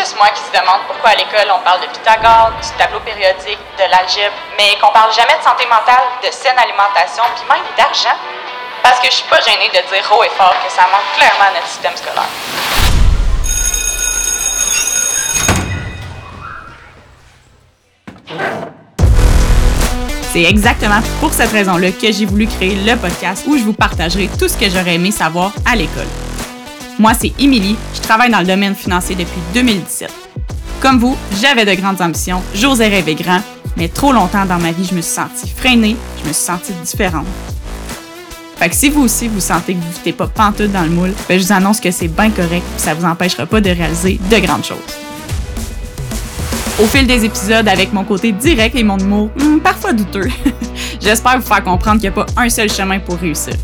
juste moi qui se demande pourquoi à l'école on parle de Pythagore, du tableau périodique, de l'algèbre, mais qu'on parle jamais de santé mentale, de saine alimentation, puis même d'argent. Parce que je suis pas gênée de dire haut et fort que ça manque clairement à notre système scolaire. C'est exactement pour cette raison-là que j'ai voulu créer le podcast où je vous partagerai tout ce que j'aurais aimé savoir à l'école. Moi, c'est Émilie, je travaille dans le domaine financier depuis 2017. Comme vous, j'avais de grandes ambitions, j'osais rêver grand, mais trop longtemps dans ma vie, je me suis sentie freinée, je me suis sentie différente. Fait que si vous aussi vous sentez que vous ne pas pantoute dans le moule, ben je vous annonce que c'est bien correct et ça vous empêchera pas de réaliser de grandes choses. Au fil des épisodes, avec mon côté direct et mon humour hmm, parfois douteux, j'espère vous faire comprendre qu'il n'y a pas un seul chemin pour réussir.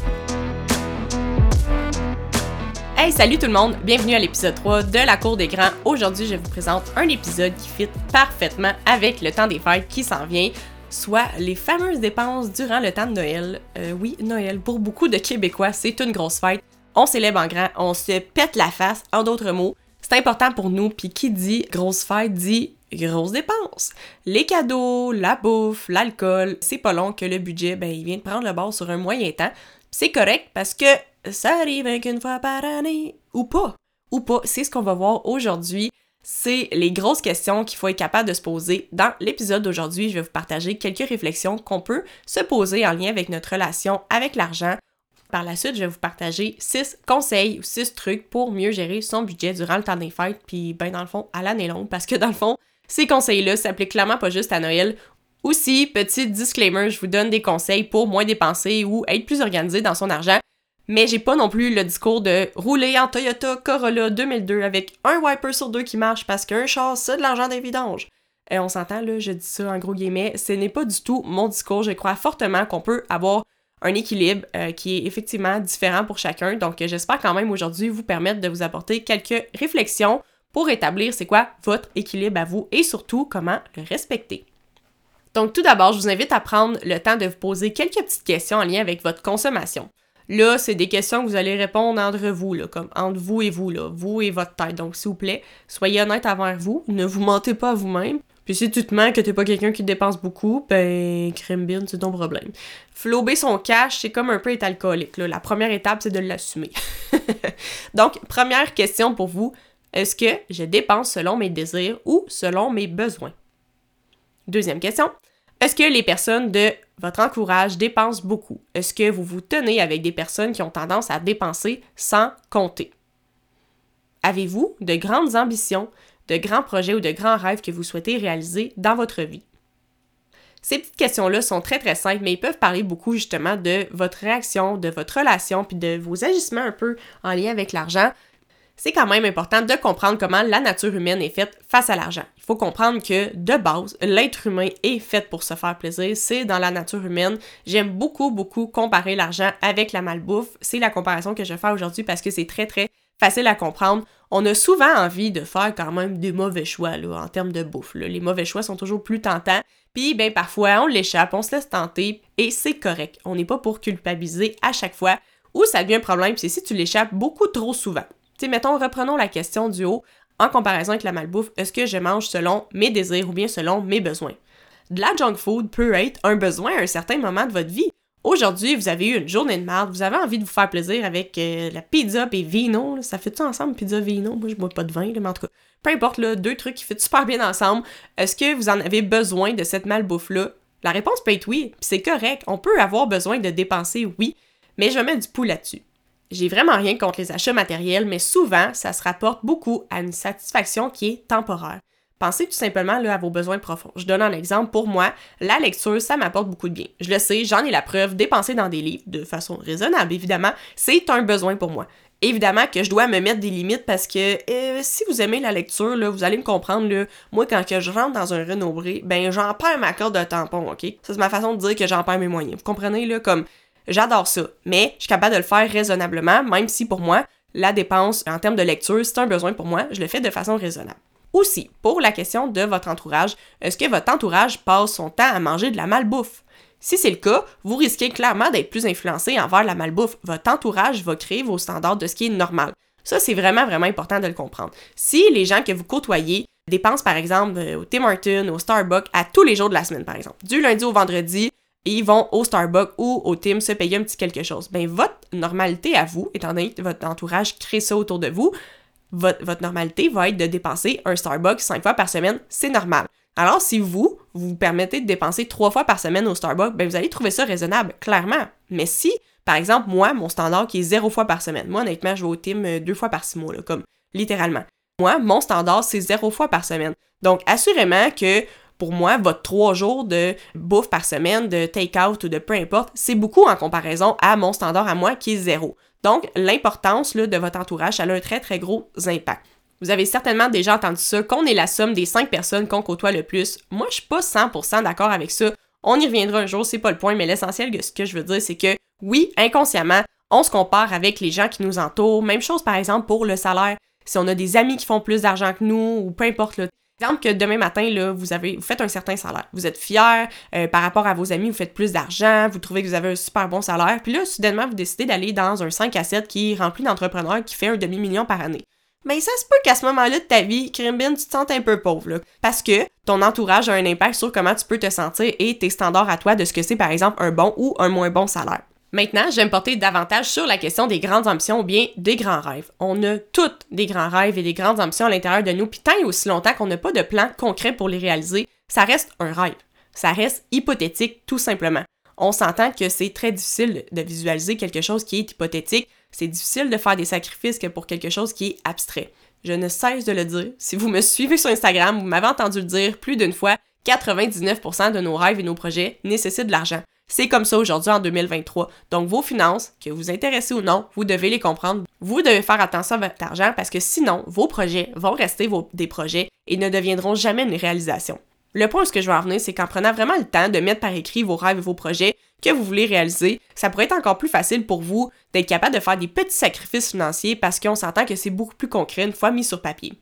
Hey, salut tout le monde! Bienvenue à l'épisode 3 de La Cour des Grands. Aujourd'hui, je vous présente un épisode qui fit parfaitement avec le temps des fêtes qui s'en vient soit les fameuses dépenses durant le temps de Noël. Euh, oui, Noël, pour beaucoup de Québécois, c'est une grosse fête. On célèbre en grand, on se pète la face, en d'autres mots. C'est important pour nous, puis qui dit grosse fête dit grosses dépenses. Les cadeaux, la bouffe, l'alcool, c'est pas long que le budget, ben, il vient de prendre le bord sur un moyen temps. C'est correct parce que ça arrive qu'une fois par année, ou pas. Ou pas, c'est ce qu'on va voir aujourd'hui c'est les grosses questions qu'il faut être capable de se poser. Dans l'épisode d'aujourd'hui, je vais vous partager quelques réflexions qu'on peut se poser en lien avec notre relation avec l'argent. Par la suite, je vais vous partager six conseils ou six trucs pour mieux gérer son budget durant le temps des fêtes, puis ben dans le fond, à l'année longue, parce que dans le fond, ces conseils-là s'appliquent clairement pas juste à Noël. Aussi, petit disclaimer, je vous donne des conseils pour moins dépenser ou être plus organisé dans son argent mais j'ai pas non plus le discours de rouler en Toyota Corolla 2002 avec un wiper sur deux qui marche parce qu'un char, c'est de l'argent des vidanges. Et on s'entend, là, je dis ça en gros guillemets, ce n'est pas du tout mon discours. Je crois fortement qu'on peut avoir un équilibre euh, qui est effectivement différent pour chacun. Donc, j'espère quand même aujourd'hui vous permettre de vous apporter quelques réflexions pour établir c'est quoi votre équilibre à vous et surtout comment le respecter. Donc, tout d'abord, je vous invite à prendre le temps de vous poser quelques petites questions en lien avec votre consommation. Là, c'est des questions que vous allez répondre entre vous, là, comme entre vous et vous, là, vous et votre tête. Donc, s'il vous plaît, soyez honnête envers vous, ne vous mentez pas vous-même. Puis si tu te mens que t'es pas quelqu'un qui dépense beaucoup, ben, crème bien, c'est ton problème. Flober son cash, c'est comme un peu être alcoolique. Là. La première étape, c'est de l'assumer. Donc, première question pour vous, est-ce que je dépense selon mes désirs ou selon mes besoins? Deuxième question, est-ce que les personnes de votre encourage dépensent beaucoup? Est-ce que vous vous tenez avec des personnes qui ont tendance à dépenser sans compter? Avez-vous de grandes ambitions, de grands projets ou de grands rêves que vous souhaitez réaliser dans votre vie? Ces petites questions-là sont très très simples, mais ils peuvent parler beaucoup justement de votre réaction, de votre relation, puis de vos agissements un peu en lien avec l'argent c'est quand même important de comprendre comment la nature humaine est faite face à l'argent. Il faut comprendre que, de base, l'être humain est fait pour se faire plaisir. C'est dans la nature humaine. J'aime beaucoup, beaucoup comparer l'argent avec la malbouffe. C'est la comparaison que je fais aujourd'hui parce que c'est très, très facile à comprendre. On a souvent envie de faire quand même des mauvais choix là, en termes de bouffe. Les mauvais choix sont toujours plus tentants. Puis, ben, parfois, on l'échappe, on se laisse tenter et c'est correct. On n'est pas pour culpabiliser à chaque fois. Où ça devient un problème, c'est si tu l'échappes beaucoup trop souvent. Tu mettons, reprenons la question du haut. En comparaison avec la malbouffe, est-ce que je mange selon mes désirs ou bien selon mes besoins? De la junk food peut être un besoin à un certain moment de votre vie. Aujourd'hui, vous avez eu une journée de merde, vous avez envie de vous faire plaisir avec euh, la pizza et vino. ça fait tout ensemble, pizza, vino? Moi, je bois pas de vin, mais en tout cas, peu importe, là, deux trucs qui font super bien ensemble. Est-ce que vous en avez besoin de cette malbouffe-là? La réponse peut être oui, c'est correct. On peut avoir besoin de dépenser, oui, mais je mets du pouls là-dessus. J'ai vraiment rien contre les achats matériels, mais souvent, ça se rapporte beaucoup à une satisfaction qui est temporaire. Pensez tout simplement à vos besoins profonds. Je donne un exemple. Pour moi, la lecture, ça m'apporte beaucoup de bien. Je le sais, j'en ai la preuve. Dépenser dans des livres, de façon raisonnable, évidemment, c'est un besoin pour moi. Évidemment que je dois me mettre des limites parce que euh, si vous aimez la lecture, vous allez me comprendre, là, moi, quand je rentre dans un Renault ben j'en perds ma corde de tampon, ok? Ça, c'est ma façon de dire que j'en perds mes moyens. Vous comprenez, là, comme J'adore ça, mais je suis capable de le faire raisonnablement, même si pour moi, la dépense en termes de lecture, c'est un besoin pour moi, je le fais de façon raisonnable. Aussi, pour la question de votre entourage, est-ce que votre entourage passe son temps à manger de la malbouffe? Si c'est le cas, vous risquez clairement d'être plus influencé envers la malbouffe. Votre entourage va créer vos standards de ce qui est normal. Ça, c'est vraiment, vraiment important de le comprendre. Si les gens que vous côtoyez dépensent, par exemple, euh, au Tim Hortons, au Starbucks, à tous les jours de la semaine, par exemple, du lundi au vendredi, ils vont au Starbucks ou au Tim se payer un petit quelque chose. Ben, votre normalité à vous, étant donné que votre entourage crée ça autour de vous, votre, normalité va être de dépenser un Starbucks cinq fois par semaine. C'est normal. Alors, si vous, vous permettez de dépenser trois fois par semaine au Starbucks, ben vous allez trouver ça raisonnable, clairement. Mais si, par exemple, moi, mon standard qui est zéro fois par semaine, moi, honnêtement, je vais au team euh, deux fois par six mois, là, comme littéralement. Moi, mon standard, c'est zéro fois par semaine. Donc, assurément que pour moi, votre trois jours de bouffe par semaine, de take-out ou de peu importe, c'est beaucoup en comparaison à mon standard à moi qui est zéro. Donc, l'importance de votre entourage, elle a un très, très gros impact. Vous avez certainement déjà entendu ça, qu'on est la somme des cinq personnes qu'on côtoie le plus. Moi, je suis pas 100% d'accord avec ça. On y reviendra un jour, c'est pas le point, mais l'essentiel de ce que je veux dire, c'est que oui, inconsciemment, on se compare avec les gens qui nous entourent. Même chose, par exemple, pour le salaire. Si on a des amis qui font plus d'argent que nous, ou peu importe, là, exemple que demain matin, là, vous, avez, vous faites un certain salaire. Vous êtes fier euh, par rapport à vos amis, vous faites plus d'argent, vous trouvez que vous avez un super bon salaire. Puis là, soudainement, vous décidez d'aller dans un 5 à 7 qui est rempli d'entrepreneurs qui fait un demi-million par année mais ça se peut qu'à ce moment-là de ta vie, Crimbin, tu te sentes un peu pauvre, là, parce que ton entourage a un impact sur comment tu peux te sentir et tes standards à toi de ce que c'est par exemple un bon ou un moins bon salaire. Maintenant, je porter davantage sur la question des grandes ambitions ou bien des grands rêves. On a toutes des grands rêves et des grandes ambitions à l'intérieur de nous, puis tant et aussi longtemps qu'on n'a pas de plan concret pour les réaliser, ça reste un rêve. Ça reste hypothétique tout simplement. On s'entend que c'est très difficile de visualiser quelque chose qui est hypothétique c'est difficile de faire des sacrifices que pour quelque chose qui est abstrait. Je ne cesse de le dire. Si vous me suivez sur Instagram, vous m'avez entendu le dire plus d'une fois, 99% de nos rêves et nos projets nécessitent de l'argent. C'est comme ça aujourd'hui en 2023. Donc vos finances, que vous intéressez ou non, vous devez les comprendre. Vous devez faire attention à votre argent parce que sinon, vos projets vont rester des projets et ne deviendront jamais une réalisation. Le point où ce que je veux en venir, c'est qu'en prenant vraiment le temps de mettre par écrit vos rêves et vos projets que vous voulez réaliser, ça pourrait être encore plus facile pour vous d'être capable de faire des petits sacrifices financiers parce qu'on s'entend que c'est beaucoup plus concret une fois mis sur papier.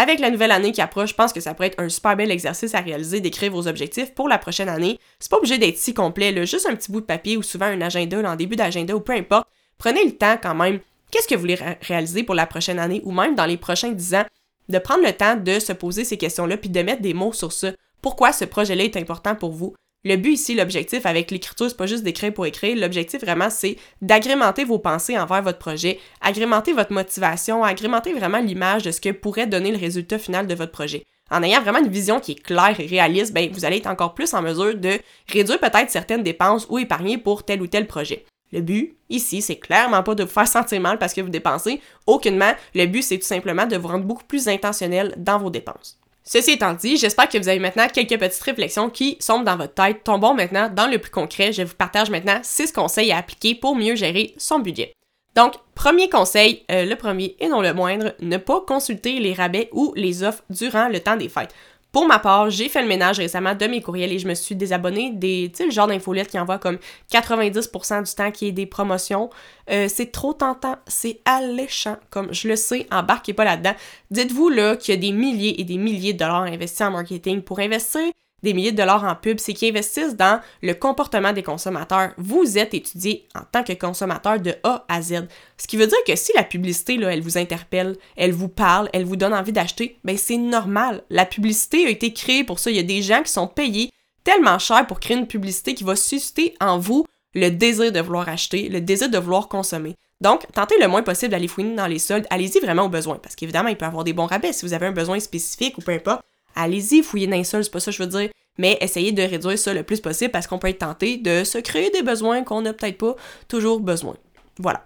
Avec la nouvelle année qui approche, je pense que ça pourrait être un super bel exercice à réaliser d'écrire vos objectifs pour la prochaine année. C'est pas obligé d'être si complet, là, juste un petit bout de papier ou souvent un agenda en début d'agenda ou peu importe. Prenez le temps quand même. Qu'est-ce que vous voulez réaliser pour la prochaine année ou même dans les prochains 10 ans? De prendre le temps de se poser ces questions-là puis de mettre des mots sur ça pourquoi ce projet-là est important pour vous? Le but ici, l'objectif avec l'écriture, c'est pas juste d'écrire pour écrire. L'objectif vraiment, c'est d'agrémenter vos pensées envers votre projet, agrémenter votre motivation, agrémenter vraiment l'image de ce que pourrait donner le résultat final de votre projet. En ayant vraiment une vision qui est claire et réaliste, ben, vous allez être encore plus en mesure de réduire peut-être certaines dépenses ou épargner pour tel ou tel projet. Le but, ici, c'est clairement pas de vous faire sentir mal parce que vous dépensez. Aucunement. Le but, c'est tout simplement de vous rendre beaucoup plus intentionnel dans vos dépenses. Ceci étant dit, j'espère que vous avez maintenant quelques petites réflexions qui sont dans votre tête. Tombons maintenant dans le plus concret. Je vous partage maintenant 6 conseils à appliquer pour mieux gérer son budget. Donc, premier conseil, euh, le premier et non le moindre, ne pas consulter les rabais ou les offres durant le temps des fêtes. Pour ma part, j'ai fait le ménage récemment de mes courriels et je me suis désabonnée des, tu sais, le genre d'infolette qui envoie comme 90% du temps qui est des promotions. Euh, c'est trop tentant, c'est alléchant, comme je le sais, embarquez pas là-dedans. Dites-vous là qu'il y a des milliers et des milliers de dollars investis en marketing pour investir des milliers de dollars en pub, c'est qu'ils investissent dans le comportement des consommateurs. Vous êtes étudié en tant que consommateur de A à Z. Ce qui veut dire que si la publicité, là, elle vous interpelle, elle vous parle, elle vous donne envie d'acheter, ben c'est normal. La publicité a été créée pour ça. Il y a des gens qui sont payés tellement cher pour créer une publicité qui va susciter en vous le désir de vouloir acheter, le désir de vouloir consommer. Donc, tentez le moins possible d'aller fouiner dans les soldes. Allez-y vraiment au besoin, parce qu'évidemment, il peut y avoir des bons rabais si vous avez un besoin spécifique ou peu importe allez-y, fouillez dans c'est pas ça que je veux dire, mais essayez de réduire ça le plus possible parce qu'on peut être tenté de se créer des besoins qu'on n'a peut-être pas toujours besoin. Voilà.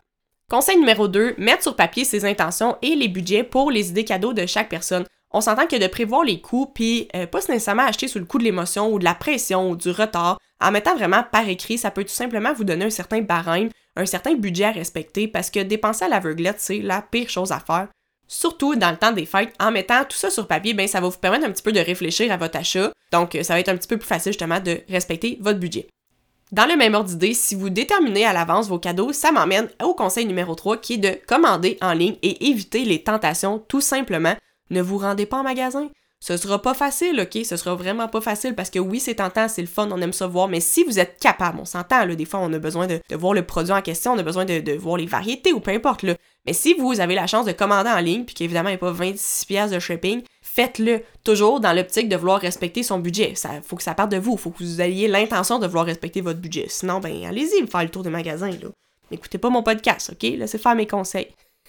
Conseil numéro 2, mettre sur papier ses intentions et les budgets pour les idées cadeaux de chaque personne. On s'entend que de prévoir les coûts, puis euh, pas nécessairement acheter sous le coup de l'émotion ou de la pression ou du retard, en mettant vraiment par écrit, ça peut tout simplement vous donner un certain barème, un certain budget à respecter, parce que dépenser à l'aveuglette, c'est la pire chose à faire. Surtout dans le temps des fêtes, en mettant tout ça sur papier, ben ça va vous permettre un petit peu de réfléchir à votre achat. Donc, ça va être un petit peu plus facile justement de respecter votre budget. Dans le même ordre d'idée, si vous déterminez à l'avance vos cadeaux, ça m'emmène au conseil numéro 3 qui est de commander en ligne et éviter les tentations tout simplement. Ne vous rendez pas en magasin. Ce sera pas facile, ok? Ce sera vraiment pas facile parce que oui, c'est tentant, c'est le fun, on aime ça voir, mais si vous êtes capable, on s'entend, là, des fois, on a besoin de, voir le produit en question, on a besoin de, voir les variétés ou peu importe, là. Mais si vous avez la chance de commander en ligne, puis qu'évidemment, il n'y a pas 26 pièces de shipping, faites-le toujours dans l'optique de vouloir respecter son budget. Ça faut que ça parte de vous, faut que vous ayez l'intention de vouloir respecter votre budget. Sinon, ben, allez-y faire le tour des magasins, là. N'écoutez pas mon podcast, ok? Laissez faire mes conseils.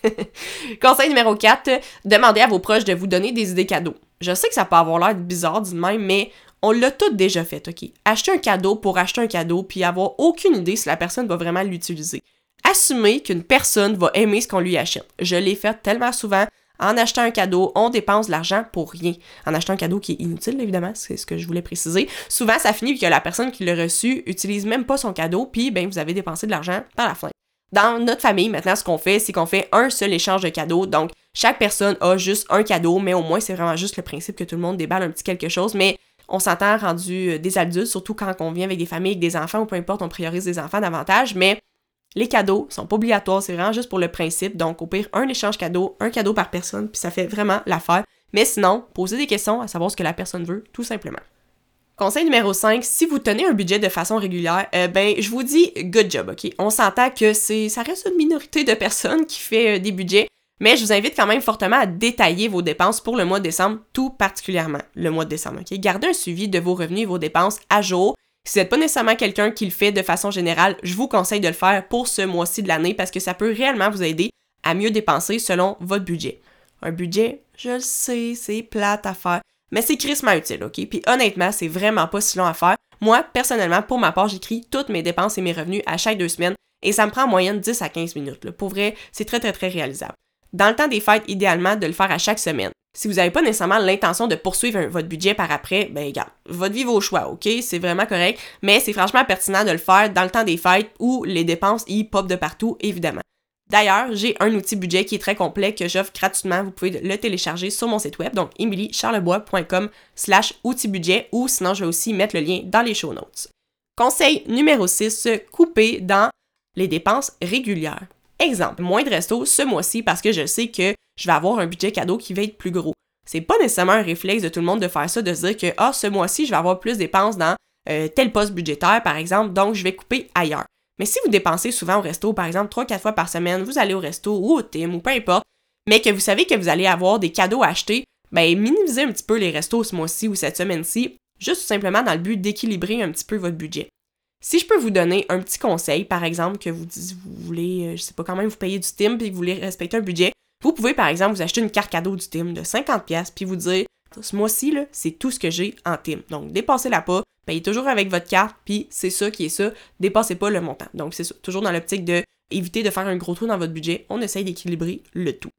Conseil numéro 4, demandez à vos proches de vous donner des idées cadeaux. Je sais que ça peut avoir l'air bizarre du même, mais on l'a tout déjà fait, ok? Acheter un cadeau pour acheter un cadeau, puis avoir aucune idée si la personne va vraiment l'utiliser. Assumez qu'une personne va aimer ce qu'on lui achète. Je l'ai fait tellement souvent. En achetant un cadeau, on dépense de l'argent pour rien. En achetant un cadeau qui est inutile, évidemment, c'est ce que je voulais préciser. Souvent, ça finit que la personne qui l'a reçu utilise même pas son cadeau, puis ben vous avez dépensé de l'argent par la fin. Dans notre famille, maintenant, ce qu'on fait, c'est qu'on fait un seul échange de cadeaux. Donc, chaque personne a juste un cadeau, mais au moins, c'est vraiment juste le principe que tout le monde déballe un petit quelque chose. Mais on s'entend rendu euh, des adultes, surtout quand on vient avec des familles, avec des enfants, ou peu importe, on priorise des enfants davantage. Mais les cadeaux sont pas obligatoires, c'est vraiment juste pour le principe. Donc, au pire, un échange cadeau, un cadeau par personne, puis ça fait vraiment l'affaire. Mais sinon, posez des questions à savoir ce que la personne veut, tout simplement. Conseil numéro 5, si vous tenez un budget de façon régulière, euh, ben je vous dis good job, ok? On s'entend que c'est ça reste une minorité de personnes qui fait euh, des budgets, mais je vous invite quand même fortement à détailler vos dépenses pour le mois de décembre, tout particulièrement le mois de décembre, ok? Gardez un suivi de vos revenus et vos dépenses à jour. Si vous n'êtes pas nécessairement quelqu'un qui le fait de façon générale, je vous conseille de le faire pour ce mois-ci de l'année parce que ça peut réellement vous aider à mieux dépenser selon votre budget. Un budget, je le sais, c'est plate à faire. Mais c'est crissement utile, OK? Puis honnêtement, c'est vraiment pas si long à faire. Moi, personnellement, pour ma part, j'écris toutes mes dépenses et mes revenus à chaque deux semaines et ça me prend en moyenne 10 à 15 minutes. Pour vrai, c'est très, très, très réalisable. Dans le temps des fêtes, idéalement, de le faire à chaque semaine. Si vous n'avez pas nécessairement l'intention de poursuivre votre budget par après, ben regarde, votre vie vos choix, ok? C'est vraiment correct, mais c'est franchement pertinent de le faire dans le temps des fêtes où les dépenses y pop de partout, évidemment. D'ailleurs, j'ai un outil budget qui est très complet que j'offre gratuitement. Vous pouvez le télécharger sur mon site web, donc emilycharlebois.com slash outil budget ou sinon je vais aussi mettre le lien dans les show notes. Conseil numéro 6, couper dans les dépenses régulières. Exemple, moins de resto ce mois-ci parce que je sais que je vais avoir un budget cadeau qui va être plus gros. C'est pas nécessairement un réflexe de tout le monde de faire ça, de se dire que ah, ce mois-ci, je vais avoir plus de dépenses dans euh, tel poste budgétaire, par exemple, donc je vais couper ailleurs. Mais si vous dépensez souvent au resto, par exemple 3-4 fois par semaine, vous allez au resto ou au team ou peu importe, mais que vous savez que vous allez avoir des cadeaux à acheter, ben minimisez un petit peu les restos ce mois-ci ou cette semaine-ci, juste simplement dans le but d'équilibrer un petit peu votre budget. Si je peux vous donner un petit conseil, par exemple, que vous, vous voulez, euh, je sais pas, quand même vous payer du team puis que vous voulez respecter un budget, vous pouvez par exemple vous acheter une carte cadeau du team de 50$ puis vous dire ce mois-ci, c'est tout ce que j'ai en team. Donc, dépassez-la pas, payez toujours avec votre carte, puis c'est ça qui est ça, dépassez pas le montant. Donc, c'est toujours dans l'optique de éviter de faire un gros trou dans votre budget, on essaye d'équilibrer le tout.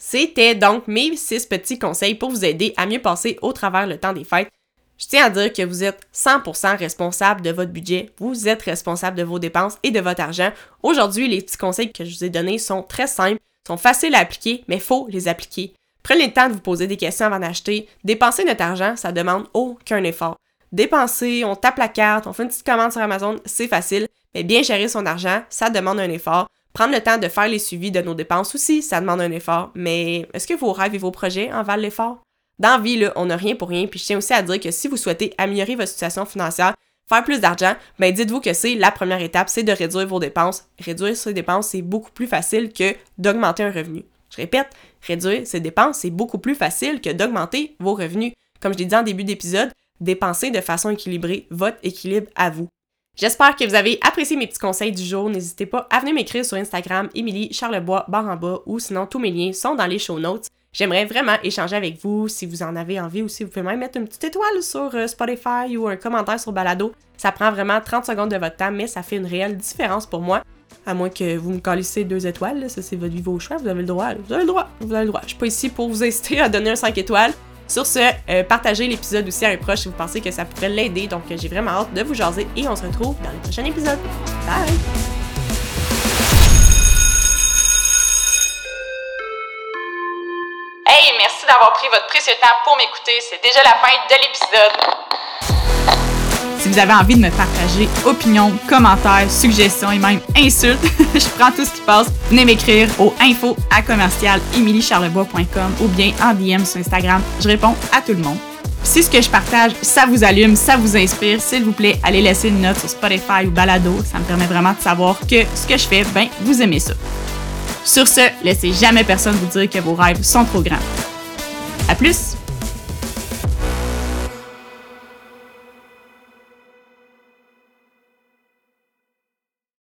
C'était donc mes six petits conseils pour vous aider à mieux passer au travers le temps des fêtes. Je tiens à dire que vous êtes 100% responsable de votre budget, vous êtes responsable de vos dépenses et de votre argent. Aujourd'hui, les petits conseils que je vous ai donnés sont très simples, sont faciles à appliquer, mais faut les appliquer. Prenez le temps de vous poser des questions avant d'acheter. Dépenser notre argent, ça demande aucun effort. Dépenser, on tape la carte, on fait une petite commande sur Amazon, c'est facile, mais bien gérer son argent, ça demande un effort. Prendre le temps de faire les suivis de nos dépenses aussi, ça demande un effort. Mais est-ce que vos rêves et vos projets en valent l'effort? Dans vie, on n'a rien pour rien. Puis je tiens aussi à dire que si vous souhaitez améliorer votre situation financière, faire plus d'argent, ben dites-vous que c'est la première étape, c'est de réduire vos dépenses. Réduire ses dépenses, c'est beaucoup plus facile que d'augmenter un revenu. Je répète, réduire ses dépenses, c'est beaucoup plus facile que d'augmenter vos revenus. Comme je l'ai dit en début d'épisode, dépenser de façon équilibrée votre équilibre à vous. J'espère que vous avez apprécié mes petits conseils du jour. N'hésitez pas à venir m'écrire sur Instagram, Émilie Charlebois, barre en bas, ou sinon tous mes liens sont dans les show notes. J'aimerais vraiment échanger avec vous si vous en avez envie ou si vous pouvez même mettre une petite étoile sur euh, Spotify ou un commentaire sur Balado. Ça prend vraiment 30 secondes de votre temps, mais ça fait une réelle différence pour moi. À moins que vous me calissez deux étoiles, ça c'est votre vie, vos choix, vous avez le droit, vous avez le droit, vous avez le droit. Je suis pas ici pour vous inciter à donner un 5 étoiles. Sur ce, euh, partagez l'épisode aussi à un proche si vous pensez que ça pourrait l'aider. Donc j'ai vraiment hâte de vous jaser et on se retrouve dans le prochain épisode. Bye! Hey, merci d'avoir pris votre précieux temps pour m'écouter. C'est déjà la fin de l'épisode. Si vous avez envie de me partager opinions, commentaires, suggestions et même insultes, je prends tout ce qui passe. Venez m'écrire au info à commercial ou bien en DM sur Instagram. Je réponds à tout le monde. Si ce que je partage, ça vous allume, ça vous inspire, s'il vous plaît, allez laisser une note sur Spotify ou Balado. Ça me permet vraiment de savoir que ce que je fais, ben, vous aimez ça. Sur ce, laissez jamais personne vous dire que vos rêves sont trop grands. À plus!